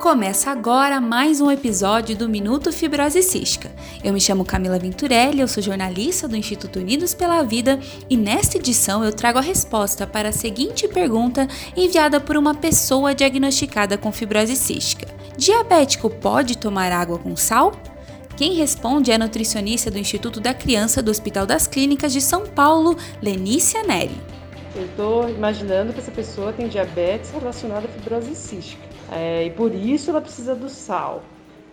Começa agora mais um episódio do Minuto Fibrose Cística. Eu me chamo Camila Venturelli, eu sou jornalista do Instituto Unidos pela Vida e nesta edição eu trago a resposta para a seguinte pergunta enviada por uma pessoa diagnosticada com fibrose cística: Diabético pode tomar água com sal? Quem responde é a nutricionista do Instituto da Criança do Hospital das Clínicas de São Paulo, Lenícia Neri. Eu estou imaginando que essa pessoa tem diabetes relacionada à fibrose cística. É, e por isso ela precisa do sal.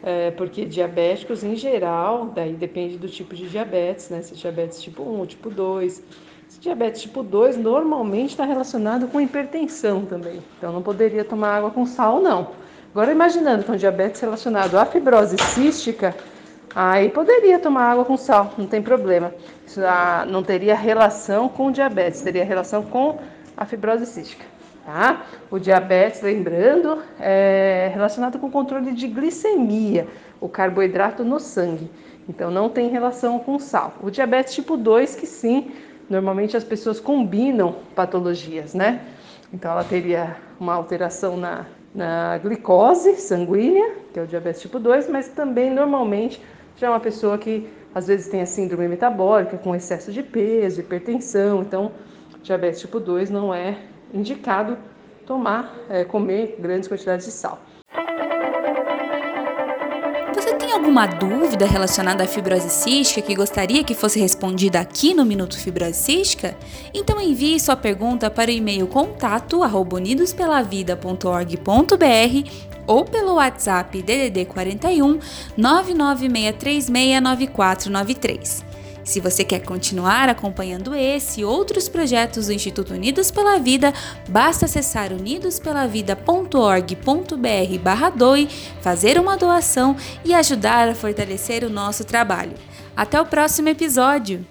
É, porque diabéticos em geral, daí depende do tipo de diabetes, né? Se é diabetes tipo 1 ou tipo 2. Se diabetes tipo 2 normalmente está relacionado com hipertensão também. Então não poderia tomar água com sal, não. Agora imaginando é um diabetes relacionado à fibrose cística, aí poderia tomar água com sal, não tem problema. Isso ah, não teria relação com diabetes, teria relação com a fibrose cística. Tá? O diabetes, lembrando, é relacionado com o controle de glicemia, o carboidrato no sangue. Então não tem relação com sal. O diabetes tipo 2, que sim, normalmente as pessoas combinam patologias, né? Então ela teria uma alteração na, na glicose sanguínea, que é o diabetes tipo 2, mas também normalmente já é uma pessoa que às vezes tem a síndrome metabólica com excesso de peso, hipertensão. Então, diabetes tipo 2 não é indicado tomar, é, comer grandes quantidades de sal. Você tem alguma dúvida relacionada à fibrose cística que gostaria que fosse respondida aqui no Minuto Fibrose Cística? Então envie sua pergunta para o e-mail contato unidospelavida.org.br ou pelo WhatsApp DDD 41 996369493. Se você quer continuar acompanhando esse e outros projetos do Instituto Unidos pela Vida, basta acessar unidospelavida.org.br/doe, fazer uma doação e ajudar a fortalecer o nosso trabalho. Até o próximo episódio!